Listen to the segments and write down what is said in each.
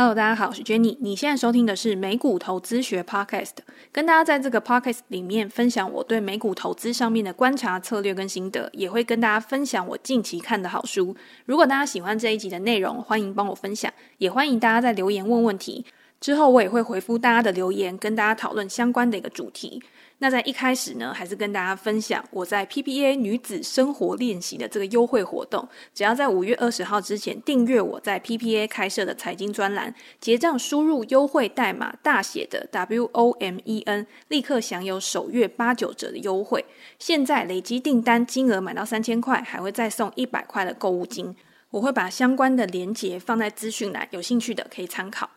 Hello，大家好，我是 Jenny。你现在收听的是美股投资学 Podcast，跟大家在这个 Podcast 里面分享我对美股投资上面的观察策略跟心得，也会跟大家分享我近期看的好书。如果大家喜欢这一集的内容，欢迎帮我分享，也欢迎大家在留言问问题。之后我也会回复大家的留言，跟大家讨论相关的一个主题。那在一开始呢，还是跟大家分享我在 PPA 女子生活练习的这个优惠活动，只要在五月二十号之前订阅我在 PPA 开设的财经专栏，结账输入优惠代码大写的 WOMEN，立刻享有首月八九折的优惠。现在累积订单金额满到三千块，还会再送一百块的购物金。我会把相关的链接放在资讯栏，有兴趣的可以参考。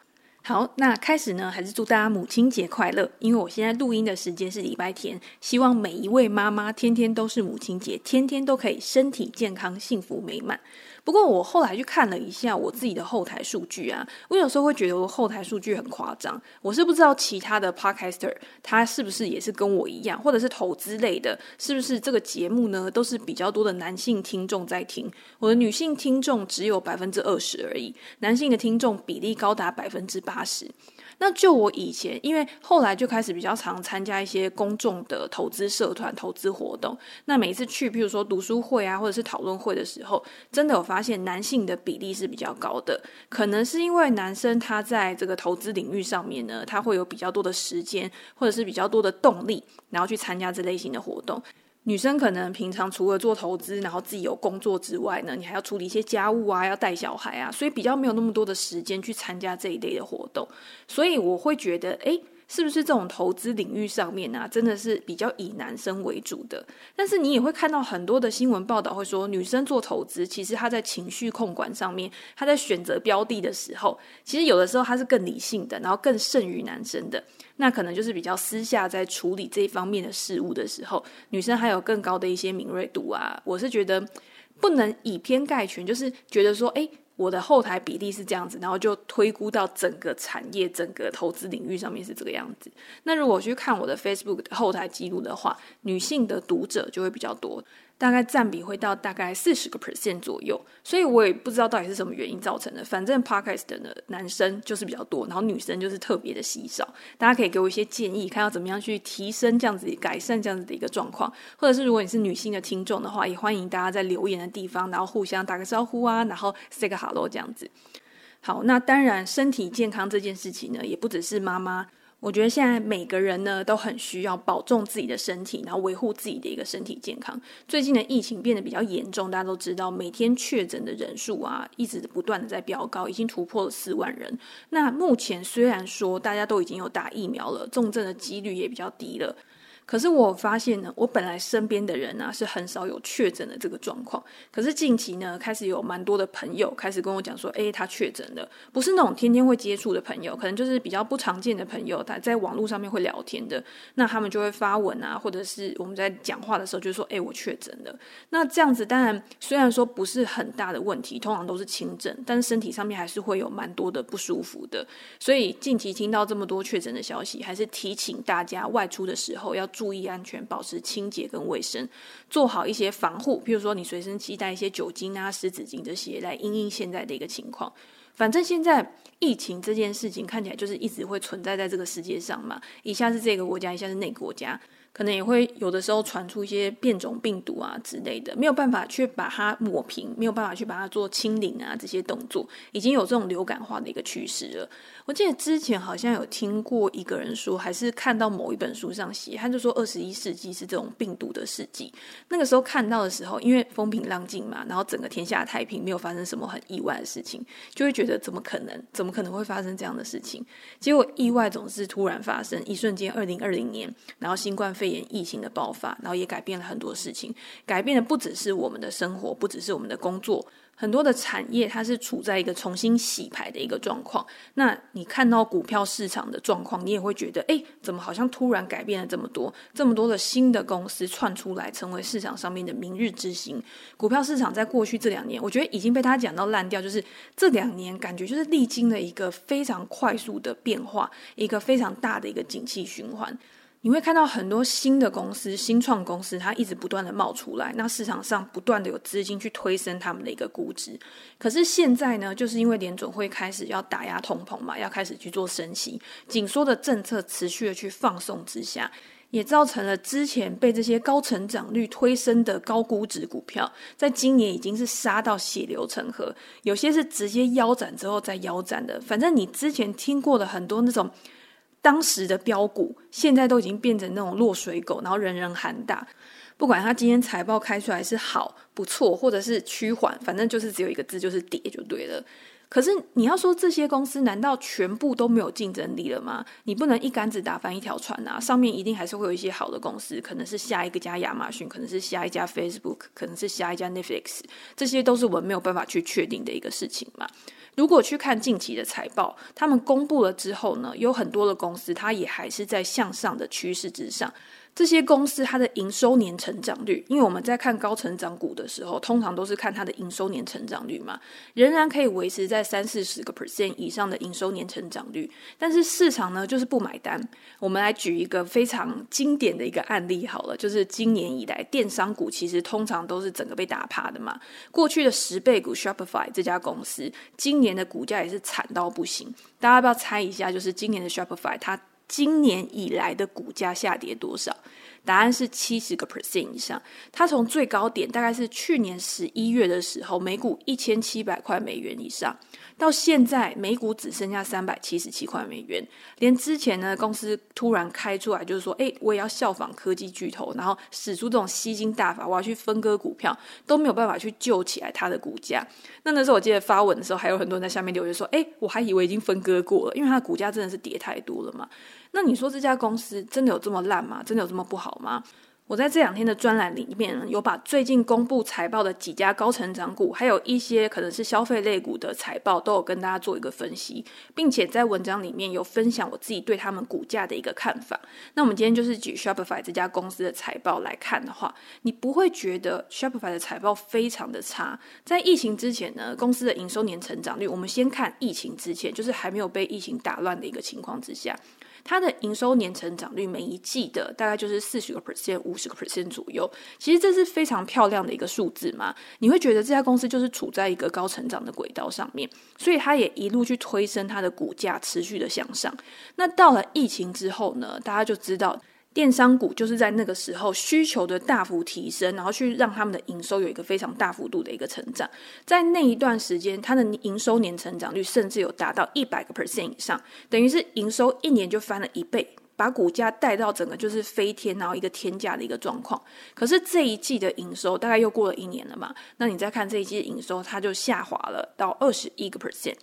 好，那开始呢，还是祝大家母亲节快乐。因为我现在录音的时间是礼拜天，希望每一位妈妈天天都是母亲节，天天都可以身体健康、幸福美满。不过我后来去看了一下我自己的后台数据啊，我有时候会觉得我后台数据很夸张。我是不知道其他的 podcaster 他是不是也是跟我一样，或者是投资类的，是不是这个节目呢都是比较多的男性听众在听，我的女性听众只有百分之二十而已，男性的听众比例高达百分之八十。那就我以前，因为后来就开始比较常参加一些公众的投资社团、投资活动。那每次去，譬如说读书会啊，或者是讨论会的时候，真的有发现男性的比例是比较高的。可能是因为男生他在这个投资领域上面呢，他会有比较多的时间，或者是比较多的动力，然后去参加这类型的活动。女生可能平常除了做投资，然后自己有工作之外呢，你还要处理一些家务啊，要带小孩啊，所以比较没有那么多的时间去参加这一类的活动。所以我会觉得，诶，是不是这种投资领域上面啊，真的是比较以男生为主的？但是你也会看到很多的新闻报道会说，女生做投资，其实她在情绪控管上面，她在选择标的的时候，其实有的时候她是更理性的，然后更胜于男生的。那可能就是比较私下在处理这一方面的事物的时候，女生还有更高的一些敏锐度啊。我是觉得不能以偏概全，就是觉得说，诶，我的后台比例是这样子，然后就推估到整个产业、整个投资领域上面是这个样子。那如果去看我的 Facebook 后台记录的话，女性的读者就会比较多。大概占比会到大概四十个 percent 左右，所以我也不知道到底是什么原因造成的。反正 podcast 的男生就是比较多，然后女生就是特别的稀少。大家可以给我一些建议，看要怎么样去提升这样子、改善这样子的一个状况，或者是如果你是女性的听众的话，也欢迎大家在留言的地方，然后互相打个招呼啊，然后 say 个 hello 这样子。好，那当然身体健康这件事情呢，也不只是妈妈。我觉得现在每个人呢都很需要保重自己的身体，然后维护自己的一个身体健康。最近的疫情变得比较严重，大家都知道，每天确诊的人数啊，一直不断的在飙高，已经突破了四万人。那目前虽然说大家都已经有打疫苗了，重症的几率也比较低了。可是我发现呢，我本来身边的人呢、啊、是很少有确诊的这个状况。可是近期呢，开始有蛮多的朋友开始跟我讲说，诶，他确诊了，不是那种天天会接触的朋友，可能就是比较不常见的朋友，他在网络上面会聊天的，那他们就会发文啊，或者是我们在讲话的时候就说，诶，我确诊了。那这样子当然虽然说不是很大的问题，通常都是轻症，但是身体上面还是会有蛮多的不舒服的。所以近期听到这么多确诊的消息，还是提醒大家外出的时候要注意安全，保持清洁跟卫生，做好一些防护。譬如说，你随身携带一些酒精啊、湿纸巾这些，来应应现在的一个情况。反正现在疫情这件事情看起来就是一直会存在在这个世界上嘛，一下是这个国家，一下是那个国家。可能也会有的时候传出一些变种病毒啊之类的，没有办法去把它抹平，没有办法去把它做清零啊，这些动作已经有这种流感化的一个趋势了。我记得之前好像有听过一个人说，还是看到某一本书上写，他就说二十一世纪是这种病毒的世纪。那个时候看到的时候，因为风平浪静嘛，然后整个天下太平，没有发生什么很意外的事情，就会觉得怎么可能？怎么可能会发生这样的事情？结果意外总是突然发生，一瞬间，二零二零年，然后新冠肺炎疫情的爆发，然后也改变了很多事情，改变的不只是我们的生活，不只是我们的工作，很多的产业它是处在一个重新洗牌的一个状况。那你看到股票市场的状况，你也会觉得，哎，怎么好像突然改变了这么多，这么多的新的公司窜出来，成为市场上面的明日之星。股票市场在过去这两年，我觉得已经被他讲到烂掉，就是这两年感觉就是历经了一个非常快速的变化，一个非常大的一个景气循环。你会看到很多新的公司、新创公司，它一直不断的冒出来，那市场上不断的有资金去推升他们的一个估值。可是现在呢，就是因为联准会开始要打压通膨嘛，要开始去做升息，紧缩的政策持续的去放松之下，也造成了之前被这些高成长率推升的高估值股票，在今年已经是杀到血流成河，有些是直接腰斩之后再腰斩的。反正你之前听过的很多那种。当时的标股，现在都已经变成那种落水狗，然后人人喊打。不管他今天财报开出来是好、不错，或者是趋缓，反正就是只有一个字，就是跌就对了。可是你要说这些公司难道全部都没有竞争力了吗？你不能一竿子打翻一条船啊！上面一定还是会有一些好的公司，可能是下一个家亚马逊，可能是下一家 Facebook，可能是下一家 Netflix，这些都是我们没有办法去确定的一个事情嘛。如果去看近期的财报，他们公布了之后呢，有很多的公司，它也还是在向上的趋势之上。这些公司它的营收年成长率，因为我们在看高成长股的时候，通常都是看它的营收年成长率嘛，仍然可以维持在三四十个 percent 以上的营收年成长率。但是市场呢，就是不买单。我们来举一个非常经典的一个案例好了，就是今年以来电商股其实通常都是整个被打趴的嘛。过去的十倍股 Shopify 这家公司，今年的股价也是惨到不行。大家要不要猜一下？就是今年的 Shopify 它。今年以来的股价下跌多少？答案是七十个 percent 以上。它从最高点大概是去年十一月的时候，每股一千七百块美元以上。到现在，每股只剩下三百七十七块美元。连之前呢，公司突然开出来，就是说，哎，我也要效仿科技巨头，然后使出这种吸金大法，我要去分割股票，都没有办法去救起来它的股价。那那时候我记得发文的时候，还有很多人在下面留言说，哎，我还以为已经分割过了，因为它的股价真的是跌太多了嘛。那你说这家公司真的有这么烂吗？真的有这么不好吗？我在这两天的专栏里面有把最近公布财报的几家高成长股，还有一些可能是消费类股的财报，都有跟大家做一个分析，并且在文章里面有分享我自己对他们股价的一个看法。那我们今天就是举 Shopify 这家公司的财报来看的话，你不会觉得 Shopify 的财报非常的差。在疫情之前呢，公司的营收年成长率，我们先看疫情之前，就是还没有被疫情打乱的一个情况之下。它的营收年成长率每一季的大概就是四十个 percent、五十个 percent 左右，其实这是非常漂亮的一个数字嘛。你会觉得这家公司就是处在一个高成长的轨道上面，所以它也一路去推升它的股价，持续的向上。那到了疫情之后呢，大家就知道。电商股就是在那个时候需求的大幅提升，然后去让他们的营收有一个非常大幅度的一个成长。在那一段时间，它的营收年成长率甚至有达到一百个 percent 以上，等于是营收一年就翻了一倍，把股价带到整个就是飞天，然后一个天价的一个状况。可是这一季的营收大概又过了一年了嘛，那你再看这一季的营收，它就下滑了到二十一个 percent。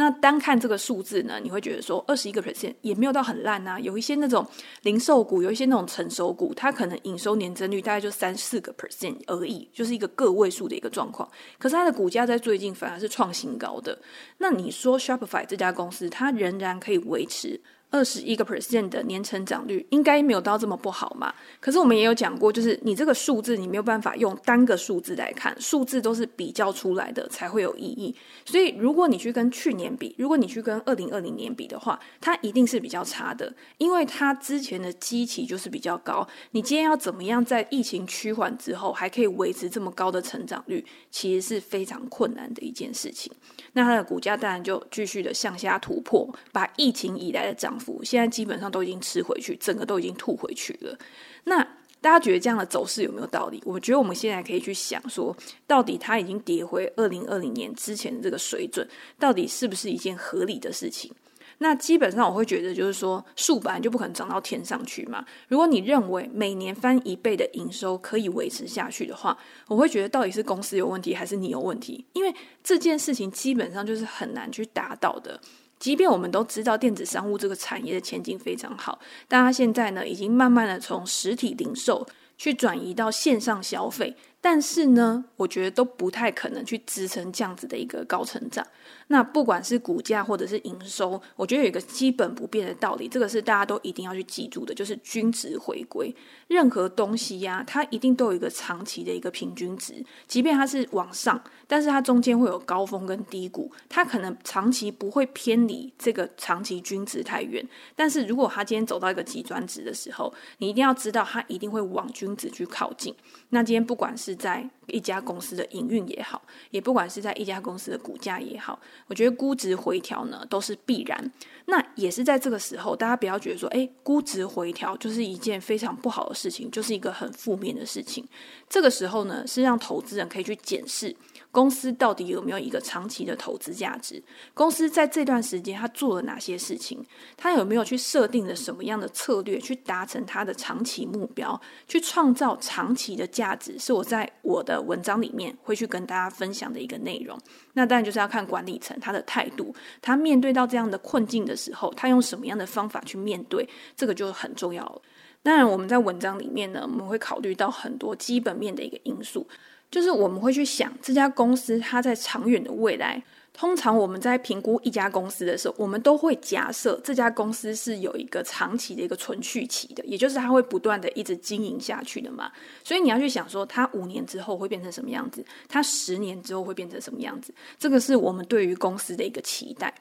那单看这个数字呢，你会觉得说二十一个 percent 也没有到很烂呐、啊。有一些那种零售股，有一些那种成熟股，它可能营收年增率大概就三四个 percent 而已，就是一个个位数的一个状况。可是它的股价在最近反而是创新高的。那你说 Shopify 这家公司，它仍然可以维持？二十一个 percent 的年成长率应该没有到这么不好嘛？可是我们也有讲过，就是你这个数字你没有办法用单个数字来看，数字都是比较出来的才会有意义。所以如果你去跟去年比，如果你去跟二零二零年比的话，它一定是比较差的，因为它之前的基期就是比较高。你今天要怎么样在疫情趋缓之后还可以维持这么高的成长率，其实是非常困难的一件事情。那它的股价当然就继续的向下突破，把疫情以来的涨。现在基本上都已经吃回去，整个都已经吐回去了。那大家觉得这样的走势有没有道理？我觉得我们现在可以去想说，到底它已经跌回二零二零年之前的这个水准，到底是不是一件合理的事情？那基本上我会觉得，就是说树本来就不可能涨到天上去嘛。如果你认为每年翻一倍的营收可以维持下去的话，我会觉得到底是公司有问题，还是你有问题？因为这件事情基本上就是很难去达到的。即便我们都知道电子商务这个产业的前景非常好，但它现在呢，已经慢慢的从实体零售去转移到线上消费，但是呢，我觉得都不太可能去支撑这样子的一个高成长。那不管是股价或者是营收，我觉得有一个基本不变的道理，这个是大家都一定要去记住的，就是均值回归。任何东西呀、它一定都有一个长期的一个平均值，即便它是往上，但是它中间会有高峰跟低谷，它可能长期不会偏离这个长期均值太远。但是如果它今天走到一个极端值的时候，你一定要知道它一定会往均值去靠近。那今天不管是是在一家公司的营运也好，也不管是在一家公司的股价也好，我觉得估值回调呢都是必然。那也是在这个时候，大家不要觉得说，诶，估值回调就是一件非常不好的事情，就是一个很负面的事情。这个时候呢，是让投资人可以去检视。公司到底有没有一个长期的投资价值？公司在这段时间他做了哪些事情？他有没有去设定了什么样的策略去达成他的长期目标？去创造长期的价值？是我在我的文章里面会去跟大家分享的一个内容。那当然就是要看管理层他的态度，他面对到这样的困境的时候，他用什么样的方法去面对？这个就很重要了。当然，我们在文章里面呢，我们会考虑到很多基本面的一个因素。就是我们会去想这家公司它在长远的未来。通常我们在评估一家公司的时候，我们都会假设这家公司是有一个长期的一个存续期的，也就是它会不断的一直经营下去的嘛。所以你要去想说，它五年之后会变成什么样子，它十年之后会变成什么样子，这个是我们对于公司的一个期待。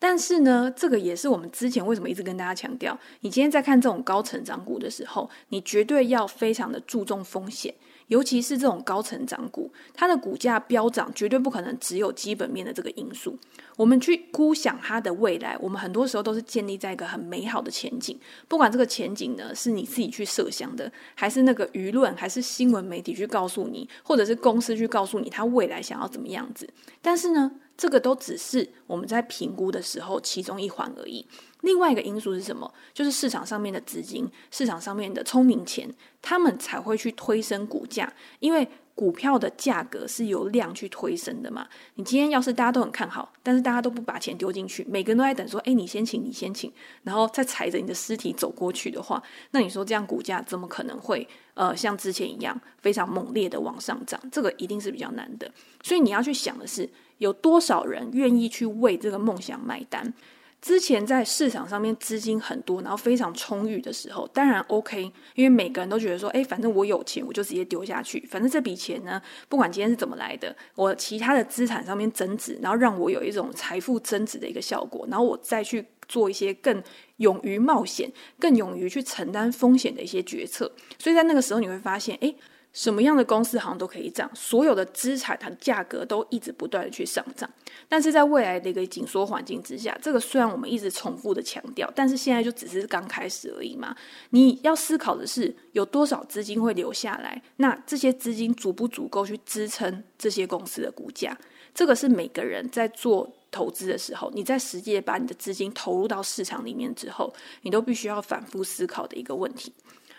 但是呢，这个也是我们之前为什么一直跟大家强调，你今天在看这种高成长股的时候，你绝对要非常的注重风险。尤其是这种高成长股，它的股价飙涨绝对不可能只有基本面的这个因素。我们去估想它的未来，我们很多时候都是建立在一个很美好的前景。不管这个前景呢，是你自己去设想的，还是那个舆论，还是新闻媒体去告诉你，或者是公司去告诉你它未来想要怎么样子。但是呢，这个都只是我们在评估的时候其中一环而已。另外一个因素是什么？就是市场上面的资金，市场上面的聪明钱，他们才会去推升股价。因为股票的价格是由量去推升的嘛。你今天要是大家都很看好，但是大家都不把钱丢进去，每个人都在等说：“哎，你先请，你先请。”然后再踩着你的尸体走过去的话，那你说这样股价怎么可能会呃像之前一样非常猛烈的往上涨？这个一定是比较难的。所以你要去想的是，有多少人愿意去为这个梦想买单？之前在市场上面资金很多，然后非常充裕的时候，当然 OK，因为每个人都觉得说，哎，反正我有钱，我就直接丢下去，反正这笔钱呢，不管今天是怎么来的，我其他的资产上面增值，然后让我有一种财富增值的一个效果，然后我再去做一些更勇于冒险、更勇于去承担风险的一些决策。所以在那个时候，你会发现，哎。什么样的公司好像都可以涨，所有的资产它的价格都一直不断的去上涨。但是在未来的一个紧缩环境之下，这个虽然我们一直重复的强调，但是现在就只是刚开始而已嘛。你要思考的是有多少资金会留下来，那这些资金足不足够去支撑这些公司的股价？这个是每个人在做投资的时候，你在实际把你的资金投入到市场里面之后，你都必须要反复思考的一个问题。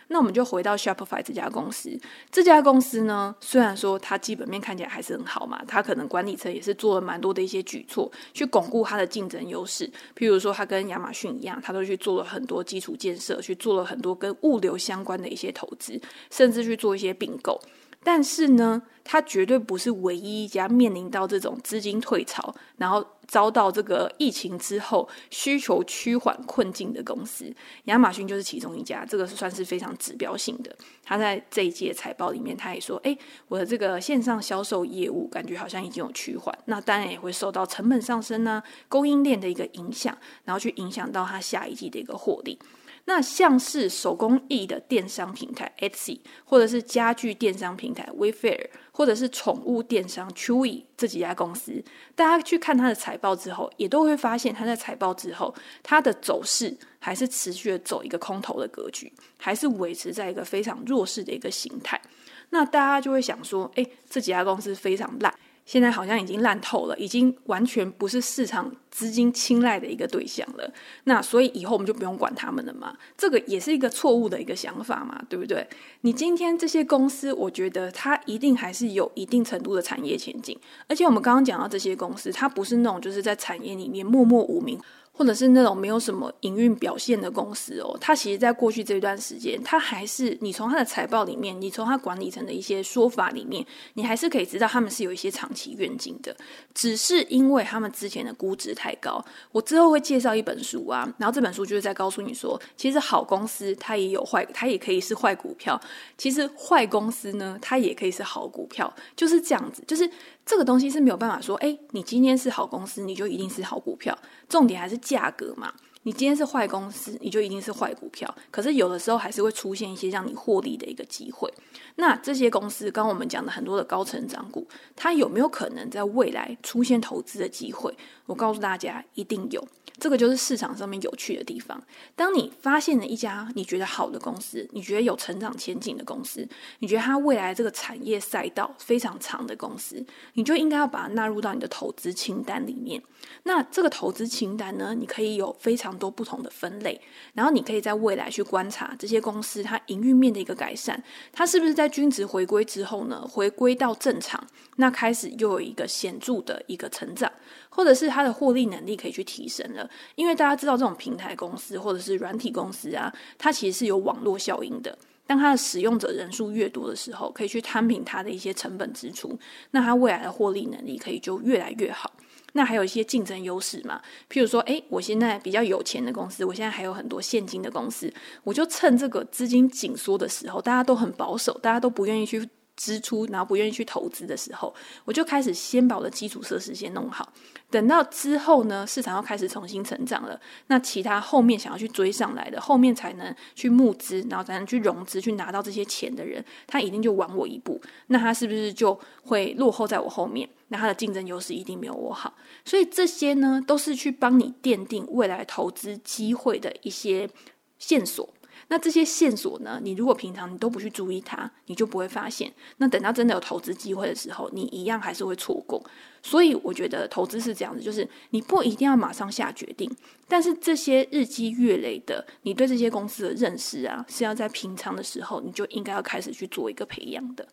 那我们就回到 Shopify 这家公司。这家公司呢，虽然说它基本面看起来还是很好嘛，它可能管理层也是做了蛮多的一些举措，去巩固它的竞争优势。譬如说，它跟亚马逊一样，它都去做了很多基础建设，去做了很多跟物流相关的一些投资，甚至去做一些并购。但是呢，它绝对不是唯一一家面临到这种资金退潮，然后遭到这个疫情之后需求趋缓困境的公司。亚马逊就是其中一家，这个是算是非常指标性的。他在这一届财报里面，他也说：“诶，我的这个线上销售业务感觉好像已经有趋缓，那当然也会受到成本上升呢、供应链的一个影响，然后去影响到他下一季的一个获利。”那像是手工艺的电商平台 Etsy，或者是家具电商平台 Wayfair，或者是宠物电商 Chewy 这几家公司，大家去看它的财报之后，也都会发现它在财报之后，它的走势还是持续的走一个空头的格局，还是维持在一个非常弱势的一个形态。那大家就会想说，诶，这几家公司非常烂。现在好像已经烂透了，已经完全不是市场资金青睐的一个对象了。那所以以后我们就不用管他们了嘛？这个也是一个错误的一个想法嘛，对不对？你今天这些公司，我觉得它一定还是有一定程度的产业前景，而且我们刚刚讲到这些公司，它不是那种就是在产业里面默默无名。或者是那种没有什么营运表现的公司哦，它其实在过去这段时间，它还是你从它的财报里面，你从它管理层的一些说法里面，你还是可以知道他们是有一些长期愿景的。只是因为他们之前的估值太高，我之后会介绍一本书啊，然后这本书就是在告诉你说，其实好公司它也有坏，它也可以是坏股票；其实坏公司呢，它也可以是好股票，就是这样子，就是。这个东西是没有办法说，哎，你今天是好公司，你就一定是好股票。重点还是价格嘛。你今天是坏公司，你就一定是坏股票。可是有的时候还是会出现一些让你获利的一个机会。那这些公司，刚刚我们讲的很多的高成长股，它有没有可能在未来出现投资的机会？我告诉大家，一定有。这个就是市场上面有趣的地方。当你发现了一家你觉得好的公司，你觉得有成长前景的公司，你觉得它未来这个产业赛道非常长的公司，你就应该要把它纳入到你的投资清单里面。那这个投资清单呢，你可以有非常多不同的分类，然后你可以在未来去观察这些公司它营运面的一个改善，它是不是在均值回归之后呢，回归到正常，那开始又有一个显著的一个成长。或者是它的获利能力可以去提升了，因为大家知道这种平台公司或者是软体公司啊，它其实是有网络效应的。当它的使用者人数越多的时候，可以去摊平它的一些成本支出，那它未来的获利能力可以就越来越好。那还有一些竞争优势嘛，譬如说，诶，我现在比较有钱的公司，我现在还有很多现金的公司，我就趁这个资金紧缩的时候，大家都很保守，大家都不愿意去支出，然后不愿意去投资的时候，我就开始先把我的基础设施先弄好。等到之后呢，市场要开始重新成长了，那其他后面想要去追上来的，后面才能去募资，然后才能去融资，去拿到这些钱的人，他一定就晚我一步。那他是不是就会落后在我后面？那他的竞争优势一定没有我好。所以这些呢，都是去帮你奠定未来投资机会的一些线索。那这些线索呢，你如果平常你都不去注意它，你就不会发现。那等到真的有投资机会的时候，你一样还是会错过。所以我觉得投资是这样子，就是你不一定要马上下决定，但是这些日积月累的，你对这些公司的认识啊，是要在平常的时候你就应该要开始去做一个培养的。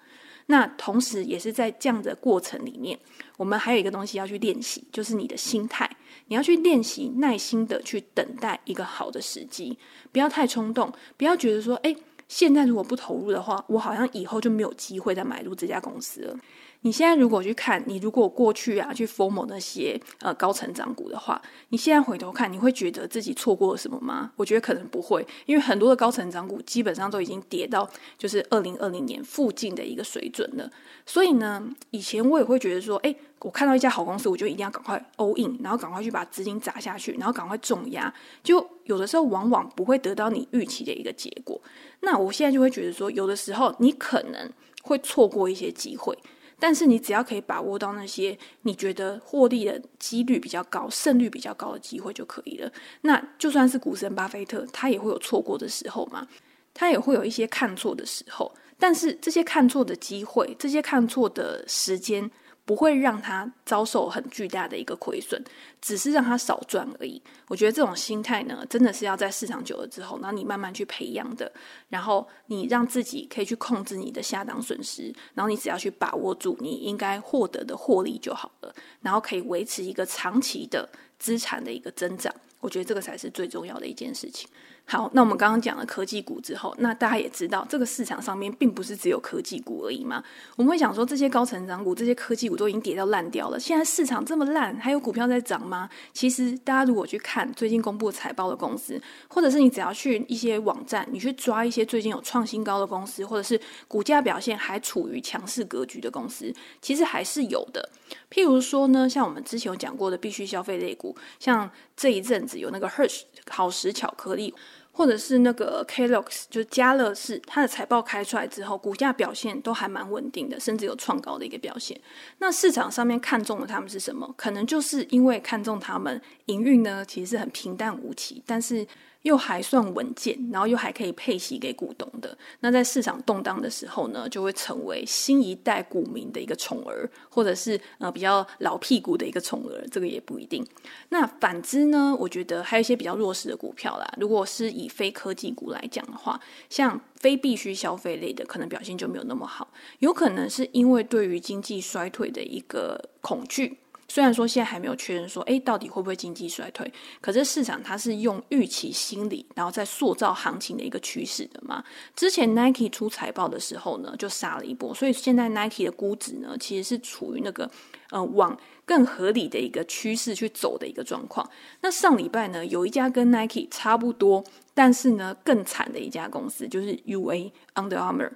那同时也是在这样的过程里面，我们还有一个东西要去练习，就是你的心态，你要去练习耐心的去等待一个好的时机，不要太冲动，不要觉得说，诶，现在如果不投入的话，我好像以后就没有机会再买入这家公司了。你现在如果去看，你如果过去啊去 FOMO 那些呃高成长股的话，你现在回头看，你会觉得自己错过了什么吗？我觉得可能不会，因为很多的高成长股基本上都已经跌到就是二零二零年附近的一个水准了。所以呢，以前我也会觉得说，诶，我看到一家好公司，我就一定要赶快 all in，然后赶快去把资金砸下去，然后赶快重压。就有的时候往往不会得到你预期的一个结果。那我现在就会觉得说，有的时候你可能会错过一些机会。但是你只要可以把握到那些你觉得获利的几率比较高、胜率比较高的机会就可以了。那就算是股神巴菲特，他也会有错过的时候嘛，他也会有一些看错的时候。但是这些看错的机会，这些看错的时间。不会让他遭受很巨大的一个亏损，只是让他少赚而已。我觉得这种心态呢，真的是要在市场久了之后，然后你慢慢去培养的。然后你让自己可以去控制你的下档损失，然后你只要去把握住你应该获得的获利就好了，然后可以维持一个长期的资产的一个增长。我觉得这个才是最重要的一件事情。好，那我们刚刚讲了科技股之后，那大家也知道，这个市场上面并不是只有科技股而已嘛。我们会想说，这些高成长股、这些科技股都已经跌到烂掉了，现在市场这么烂，还有股票在涨吗？其实，大家如果去看最近公布财报的公司，或者是你只要去一些网站，你去抓一些最近有创新高的公司，或者是股价表现还处于强势格局的公司，其实还是有的。譬如说呢，像我们之前有讲过的必须消费类股，像这一阵子有那个 Hers 好时巧克力。或者是那个 Kellogg's 就是家乐氏，它的财报开出来之后，股价表现都还蛮稳定的，甚至有创高的一个表现。那市场上面看中的他们是什么？可能就是因为看中他们营运呢，其实是很平淡无奇，但是又还算稳健，然后又还可以配息给股东的，那在市场动荡的时候呢，就会成为新一代股民的一个宠儿，或者是呃比较老屁股的一个宠儿，这个也不一定。那反之呢，我觉得还有一些比较弱势的股票啦。如果是以非科技股来讲的话，像非必需消费类的，可能表现就没有那么好，有可能是因为对于经济衰退的一个恐惧。虽然说现在还没有确认说，诶，到底会不会经济衰退？可是市场它是用预期心理，然后在塑造行情的一个趋势的嘛。之前 Nike 出财报的时候呢，就杀了一波，所以现在 Nike 的估值呢，其实是处于那个呃往更合理的一个趋势去走的一个状况。那上礼拜呢，有一家跟 Nike 差不多，但是呢更惨的一家公司，就是 UA Under Armour，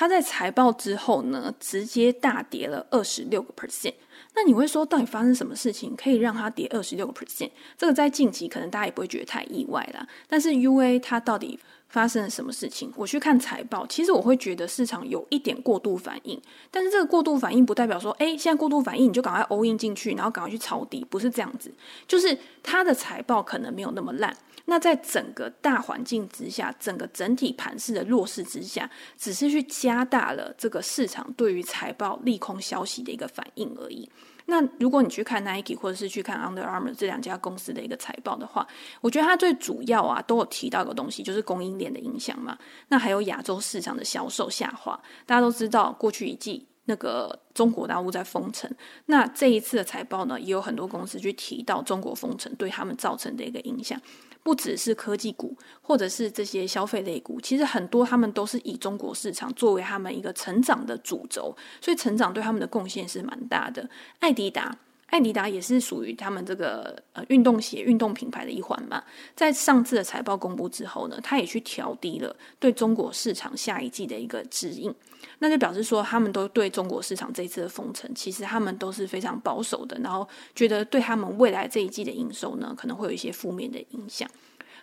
它在财报之后呢，直接大跌了二十六个 percent。那你会说，到底发生什么事情可以让它跌二十六个 percent？这个在近期可能大家也不会觉得太意外啦。但是 UA 它到底发生了什么事情？我去看财报，其实我会觉得市场有一点过度反应。但是这个过度反应不代表说，哎，现在过度反应你就赶快 all in 进去，然后赶快去抄底，不是这样子。就是它的财报可能没有那么烂。那在整个大环境之下，整个整体盘势的弱势之下，只是去加大了这个市场对于财报利空消息的一个反应而已。那如果你去看 Nike 或者是去看 Under Armour 这两家公司的一个财报的话，我觉得它最主要啊都有提到一个东西，就是供应链的影响嘛。那还有亚洲市场的销售下滑，大家都知道过去一季那个中国大陆在封城，那这一次的财报呢，也有很多公司去提到中国封城对他们造成的一个影响。不只是科技股，或者是这些消费类股，其实很多他们都是以中国市场作为他们一个成长的主轴，所以成长对他们的贡献是蛮大的。爱迪达。艾迪达也是属于他们这个呃运动鞋、运动品牌的一环嘛。在上次的财报公布之后呢，他也去调低了对中国市场下一季的一个指引，那就表示说他们都对中国市场这一次的封城，其实他们都是非常保守的，然后觉得对他们未来这一季的营收呢，可能会有一些负面的影响。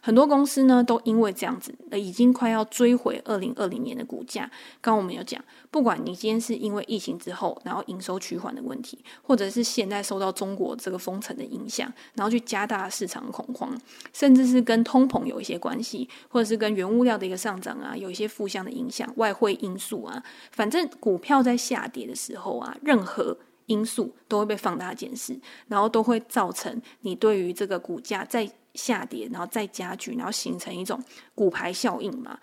很多公司呢，都因为这样子，呃，已经快要追回二零二零年的股价。刚刚我们有讲，不管你今天是因为疫情之后，然后营收趋缓的问题，或者是现在受到中国这个封城的影响，然后去加大市场恐慌，甚至是跟通膨有一些关系，或者是跟原物料的一个上涨啊，有一些负向的影响，外汇因素啊，反正股票在下跌的时候啊，任何因素都会被放大检视，然后都会造成你对于这个股价在下跌，然后再加剧，然后形成一种股牌效应嘛。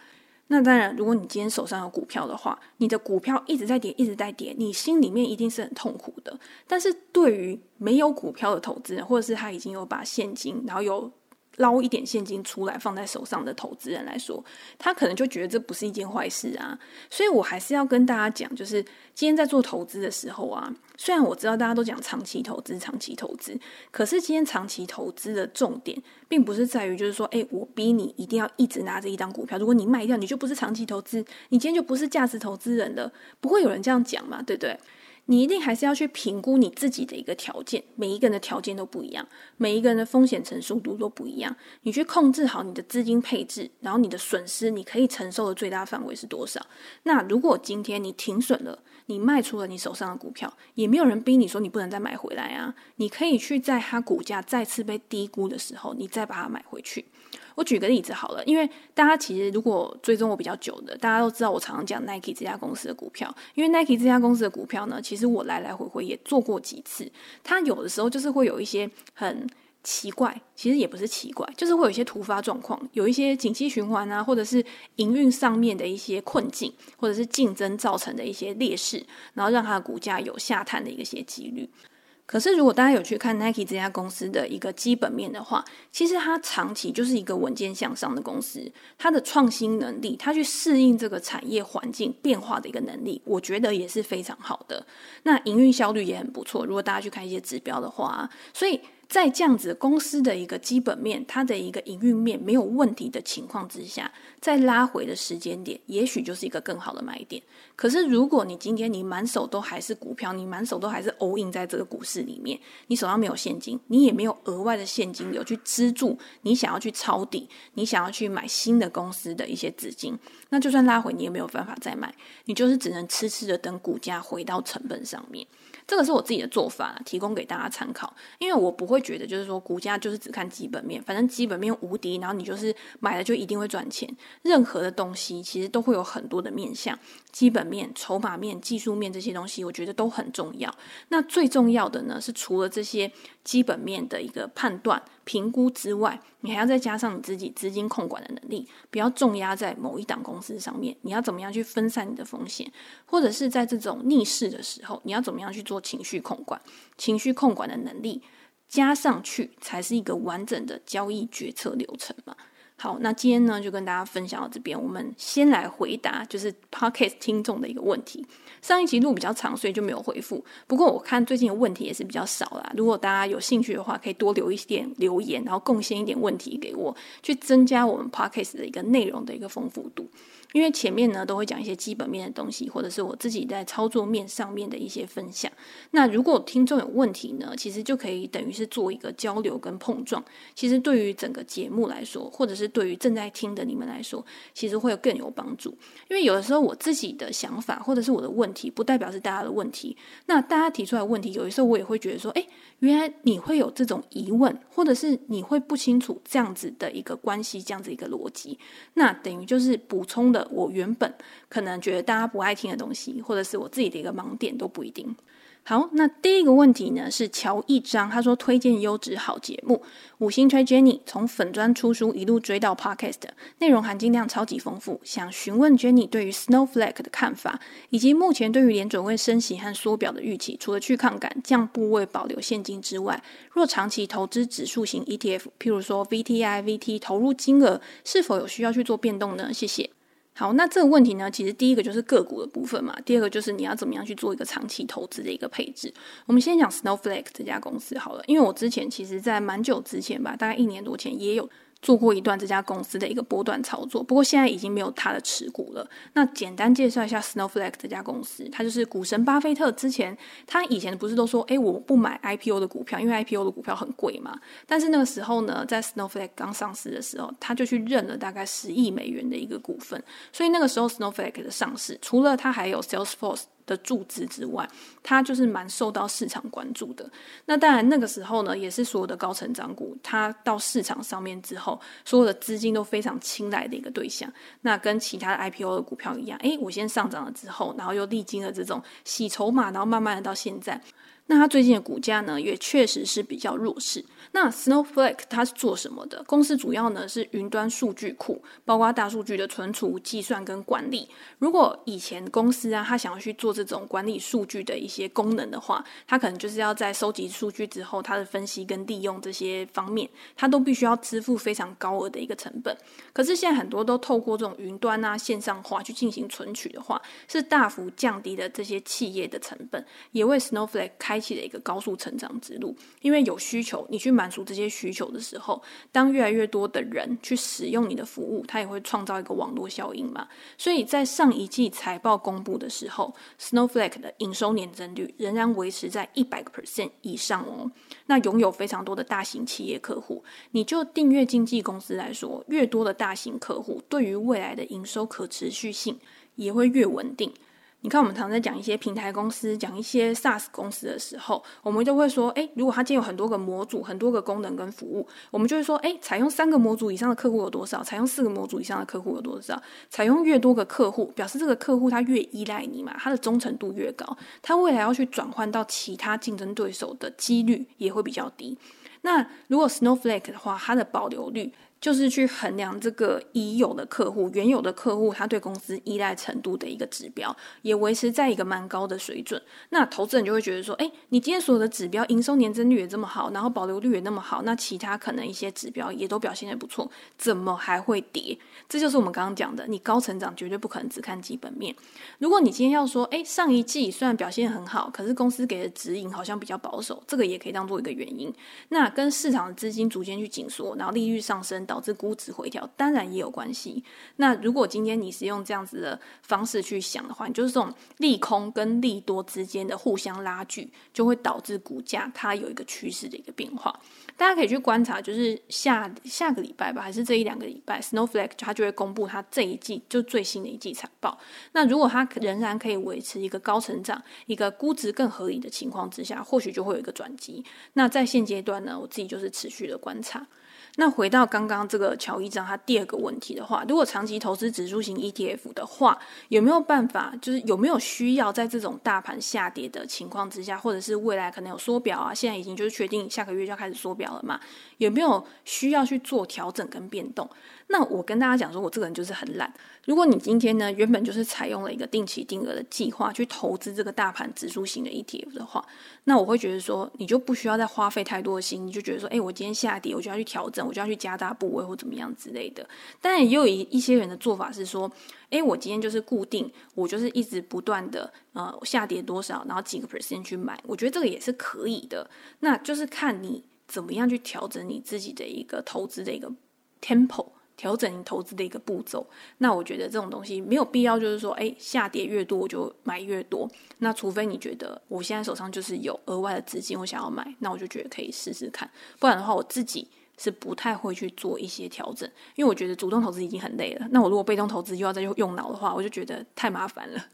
那当然，如果你今天手上有股票的话，你的股票一直在跌，一直在跌，你心里面一定是很痛苦的。但是对于没有股票的投资人，或者是他已经有把现金，然后有。捞一点现金出来放在手上的投资人来说，他可能就觉得这不是一件坏事啊。所以我还是要跟大家讲，就是今天在做投资的时候啊，虽然我知道大家都讲长期投资，长期投资，可是今天长期投资的重点，并不是在于就是说，诶，我逼你一定要一直拿着一张股票，如果你卖掉，你就不是长期投资，你今天就不是价值投资人了，不会有人这样讲嘛，对不对？你一定还是要去评估你自己的一个条件，每一个人的条件都不一样，每一个人的风险承受度都不一样。你去控制好你的资金配置，然后你的损失你可以承受的最大范围是多少？那如果今天你停损了，你卖出了你手上的股票，也没有人逼你说你不能再买回来啊。你可以去在它股价再次被低估的时候，你再把它买回去。我举个例子好了，因为大家其实如果追踪我比较久的，大家都知道我常常讲 Nike 这家公司的股票。因为 Nike 这家公司的股票呢，其实我来来回回也做过几次。它有的时候就是会有一些很奇怪，其实也不是奇怪，就是会有一些突发状况，有一些景气循环啊，或者是营运上面的一些困境，或者是竞争造成的一些劣势，然后让它的股价有下探的一些几率。可是，如果大家有去看 Nike 这家公司的一个基本面的话，其实它长期就是一个稳健向上的公司。它的创新能力，它去适应这个产业环境变化的一个能力，我觉得也是非常好的。那营运效率也很不错。如果大家去看一些指标的话，所以。在这样子公司的一个基本面，它的一个营运面没有问题的情况之下，在拉回的时间点，也许就是一个更好的买点。可是，如果你今天你满手都还是股票，你满手都还是 all in 在这个股市里面，你手上没有现金，你也没有额外的现金流去资助你想要去抄底，你想要去买新的公司的一些资金，那就算拉回，你也没有办法再买，你就是只能痴痴的等股价回到成本上面。这个是我自己的做法，提供给大家参考，因为我不会。觉得就是说股价就是只看基本面，反正基本面无敌，然后你就是买了就一定会赚钱。任何的东西其实都会有很多的面向，基本面、筹码面、技术面这些东西，我觉得都很重要。那最重要的呢，是除了这些基本面的一个判断、评估之外，你还要再加上你自己资金控管的能力，不要重压在某一档公司上面。你要怎么样去分散你的风险，或者是在这种逆势的时候，你要怎么样去做情绪控管？情绪控管的能力加上去，才是一个完整的交易决策流程嘛。好，那今天呢，就跟大家分享到这边。我们先来回答就是 Podcast 听众的一个问题。上一集录比较长，所以就没有回复。不过我看最近的问题也是比较少啦。如果大家有兴趣的话，可以多留一点留言，然后贡献一点问题给我，去增加我们 Podcast 的一个内容的一个丰富度。因为前面呢都会讲一些基本面的东西，或者是我自己在操作面上面的一些分享。那如果听众有问题呢，其实就可以等于是做一个交流跟碰撞。其实对于整个节目来说，或者是对于正在听的你们来说，其实会有更有帮助。因为有的时候我自己的想法或者是我的问题，不代表是大家的问题。那大家提出来问题，有的时候我也会觉得说，诶，原来你会有这种疑问，或者是你会不清楚这样子的一个关系，这样子一个逻辑。那等于就是补充的我原本可能觉得大家不爱听的东西，或者是我自己的一个盲点都不一定。好，那第一个问题呢是乔一章，他说推荐优质好节目，五星推 Jenny，从粉砖出书一路追到 Podcast，内容含金量超级丰富。想询问 Jenny 对于 Snowflake 的看法，以及目前对于联准会升息和缩表的预期，除了去杠杆、降部位、保留现金之外，若长期投资指数型 ETF，譬如说 VTI、VT，投入金额是否有需要去做变动呢？谢谢。好，那这个问题呢，其实第一个就是个股的部分嘛，第二个就是你要怎么样去做一个长期投资的一个配置。我们先讲 Snowflake 这家公司好了，因为我之前其实在蛮久之前吧，大概一年多前也有。做过一段这家公司的一个波段操作，不过现在已经没有他的持股了。那简单介绍一下 Snowflake 这家公司，它就是股神巴菲特之前，他以前不是都说，诶，我不买 IPO 的股票，因为 IPO 的股票很贵嘛。但是那个时候呢，在 Snowflake 刚上市的时候，他就去认了大概十亿美元的一个股份。所以那个时候 Snowflake 的上市，除了它还有 Salesforce。的注资之外，它就是蛮受到市场关注的。那当然，那个时候呢，也是所有的高成长股，它到市场上面之后，所有的资金都非常青睐的一个对象。那跟其他的 IPO 的股票一样，诶，我先上涨了之后，然后又历经了这种洗筹码，然后慢慢的到现在。那它最近的股价呢，也确实是比较弱势。那 Snowflake 它是做什么的？公司主要呢是云端数据库，包括大数据的存储、计算跟管理。如果以前公司啊，它想要去做这种管理数据的一些功能的话，它可能就是要在收集数据之后，它的分析跟利用这些方面，它都必须要支付非常高额的一个成本。可是现在很多都透过这种云端啊、线上化去进行存取的话，是大幅降低了这些企业的成本，也为 Snowflake 开。开启了一个高速成长之路，因为有需求，你去满足这些需求的时候，当越来越多的人去使用你的服务，它也会创造一个网络效应嘛。所以在上一季财报公布的时候，Snowflake 的营收年增率仍然维持在一百个 percent 以上哦。那拥有非常多的大型企业客户，你就订阅经纪公司来说，越多的大型客户，对于未来的营收可持续性也会越稳定。你看，我们常常在讲一些平台公司、讲一些 SaaS 公司的时候，我们就会说，诶，如果它今天有很多个模组、很多个功能跟服务，我们就会说，诶，采用三个模组以上的客户有多少？采用四个模组以上的客户有多少？采用越多个客户，表示这个客户他越依赖你嘛，他的忠诚度越高，他未来要去转换到其他竞争对手的几率也会比较低。那如果 Snowflake 的话，它的保留率。就是去衡量这个已有的客户、原有的客户，他对公司依赖程度的一个指标，也维持在一个蛮高的水准。那投资人就会觉得说，哎，你今天所有的指标，营收年增率也这么好，然后保留率也那么好，那其他可能一些指标也都表现得不错，怎么还会跌？这就是我们刚刚讲的，你高成长绝对不可能只看基本面。如果你今天要说，哎，上一季虽然表现很好，可是公司给的指引好像比较保守，这个也可以当做一个原因。那跟市场的资金逐渐去紧缩，然后利率上升到导致估值回调？当然也有关系。那如果今天你是用这样子的方式去想的话，就是这种利空跟利多之间的互相拉锯，就会导致股价它有一个趋势的一个变化。大家可以去观察，就是下下个礼拜吧，还是这一两个礼拜，Snowflake 它就会公布它这一季就最新的一季财报。那如果它仍然可以维持一个高成长、一个估值更合理的情况之下，或许就会有一个转机。那在现阶段呢，我自己就是持续的观察。那回到刚刚这个乔一章他第二个问题的话，如果长期投资指数型 ETF 的话，有没有办法，就是有没有需要在这种大盘下跌的情况之下，或者是未来可能有缩表啊，现在已经就是确定下个月就要开始缩表了嘛？有没有需要去做调整跟变动？那我跟大家讲说，我这个人就是很懒。如果你今天呢，原本就是采用了一个定期定额的计划去投资这个大盘指数型的 ETF 的话，那我会觉得说，你就不需要再花费太多的心，你就觉得说，哎，我今天下跌，我就要去调整，我就要去加大部位或怎么样之类的。但也有一一些人的做法是说，哎，我今天就是固定，我就是一直不断的呃下跌多少，然后几个 percent 去买，我觉得这个也是可以的。那就是看你怎么样去调整你自己的一个投资的一个 tempo。调整你投资的一个步骤，那我觉得这种东西没有必要，就是说，哎，下跌越多我就买越多。那除非你觉得我现在手上就是有额外的资金，我想要买，那我就觉得可以试试看。不然的话，我自己是不太会去做一些调整，因为我觉得主动投资已经很累了。那我如果被动投资又要再用脑的话，我就觉得太麻烦了。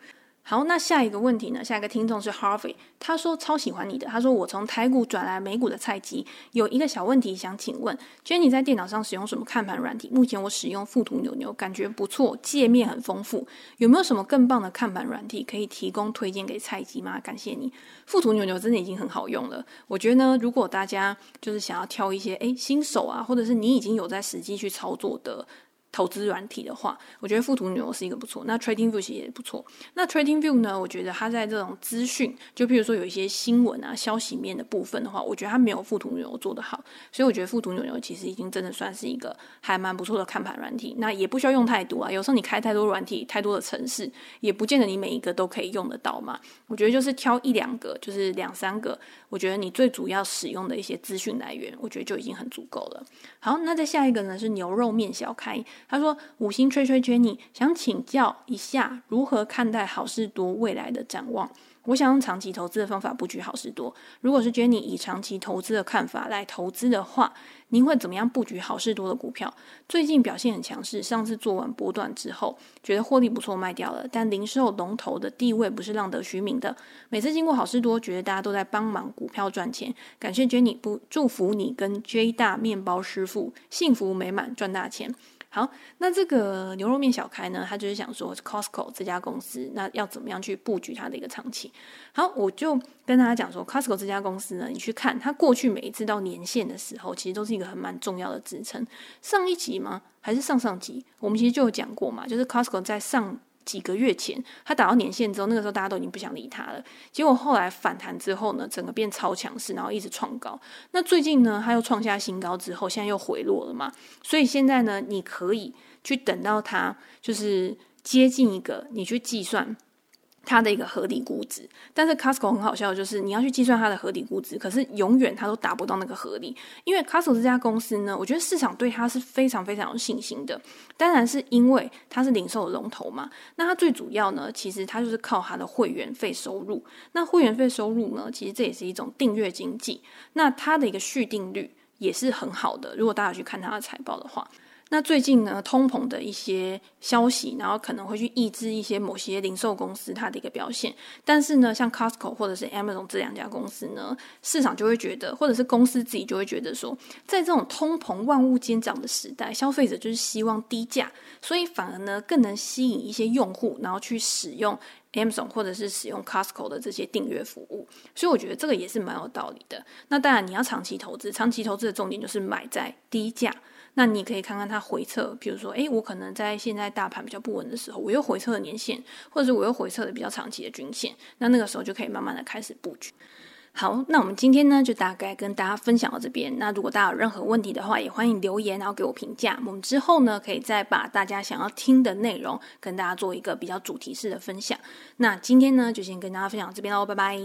好，那下一个问题呢？下一个听众是 Harvey，他说超喜欢你的。他说我从台股转来美股的菜鸡，有一个小问题想请问，Jenny 在电脑上使用什么看盘软体？目前我使用富途牛牛，感觉不错，界面很丰富。有没有什么更棒的看盘软体可以提供推荐给菜鸡吗？感谢你，富途牛牛真的已经很好用了。我觉得呢，如果大家就是想要挑一些诶新手啊，或者是你已经有在实际去操作的。投资软体的话，我觉得富途牛牛是一个不错。那 Trading View 其实也不错。那 Trading View 呢，我觉得它在这种资讯，就譬如说有一些新闻啊、消息面的部分的话，我觉得它没有富途牛牛做得好。所以我觉得富途牛牛其实已经真的算是一个还蛮不错的看盘软体。那也不需要用太多啊，有时候你开太多软体、太多的城市，也不见得你每一个都可以用得到嘛。我觉得就是挑一两个，就是两三个，我觉得你最主要使用的一些资讯来源，我觉得就已经很足够了。好，那再下一个呢是牛肉面小开。他说：“五星吹吹 Jenny，想请教一下如何看待好事多未来的展望？我想用长期投资的方法布局好事多。如果是 Jenny 以长期投资的看法来投资的话，您会怎么样布局好事多的股票？最近表现很强势，上次做完波段之后，觉得获利不错，卖掉了。但零售龙头的地位不是浪得虚名的。每次经过好事多，觉得大家都在帮忙股票赚钱。感谢 Jenny，不祝福你跟 J 大面包师傅幸福美满，赚大钱。”好，那这个牛肉面小开呢，他就是想说 Costco 这家公司，那要怎么样去布局它的一个长期？好，我就跟大家讲说，Costco 这家公司呢，你去看它过去每一次到年限的时候，其实都是一个很蛮重要的支撑。上一集吗？还是上上集？我们其实就有讲过嘛，就是 Costco 在上。几个月前，它打到年限之后，那个时候大家都已经不想理它了。结果后来反弹之后呢，整个变超强势，然后一直创高。那最近呢，它又创下新高之后，现在又回落了嘛。所以现在呢，你可以去等到它就是接近一个，你去计算。它的一个合理估值，但是 Costco 很好笑，就是你要去计算它的合理估值，可是永远它都达不到那个合理。因为 Costco 这家公司呢，我觉得市场对它是非常非常有信心的。当然是因为它是零售的龙头嘛。那它最主要呢，其实它就是靠它的会员费收入。那会员费收入呢，其实这也是一种订阅经济。那它的一个续订率也是很好的。如果大家去看它的财报的话。那最近呢，通膨的一些消息，然后可能会去抑制一些某些零售公司它的一个表现。但是呢，像 Costco 或者是 Amazon 这两家公司呢，市场就会觉得，或者是公司自己就会觉得说，在这种通膨万物兼涨的时代，消费者就是希望低价，所以反而呢更能吸引一些用户，然后去使用 Amazon 或者是使用 Costco 的这些订阅服务。所以我觉得这个也是蛮有道理的。那当然你要长期投资，长期投资的重点就是买在低价。那你可以看看它回撤，比如说，诶，我可能在现在大盘比较不稳的时候，我又回撤了年线，或者是我又回撤了比较长期的均线，那那个时候就可以慢慢的开始布局。好，那我们今天呢就大概跟大家分享到这边。那如果大家有任何问题的话，也欢迎留言，然后给我评价。我们之后呢可以再把大家想要听的内容跟大家做一个比较主题式的分享。那今天呢就先跟大家分享到这边喽，拜拜。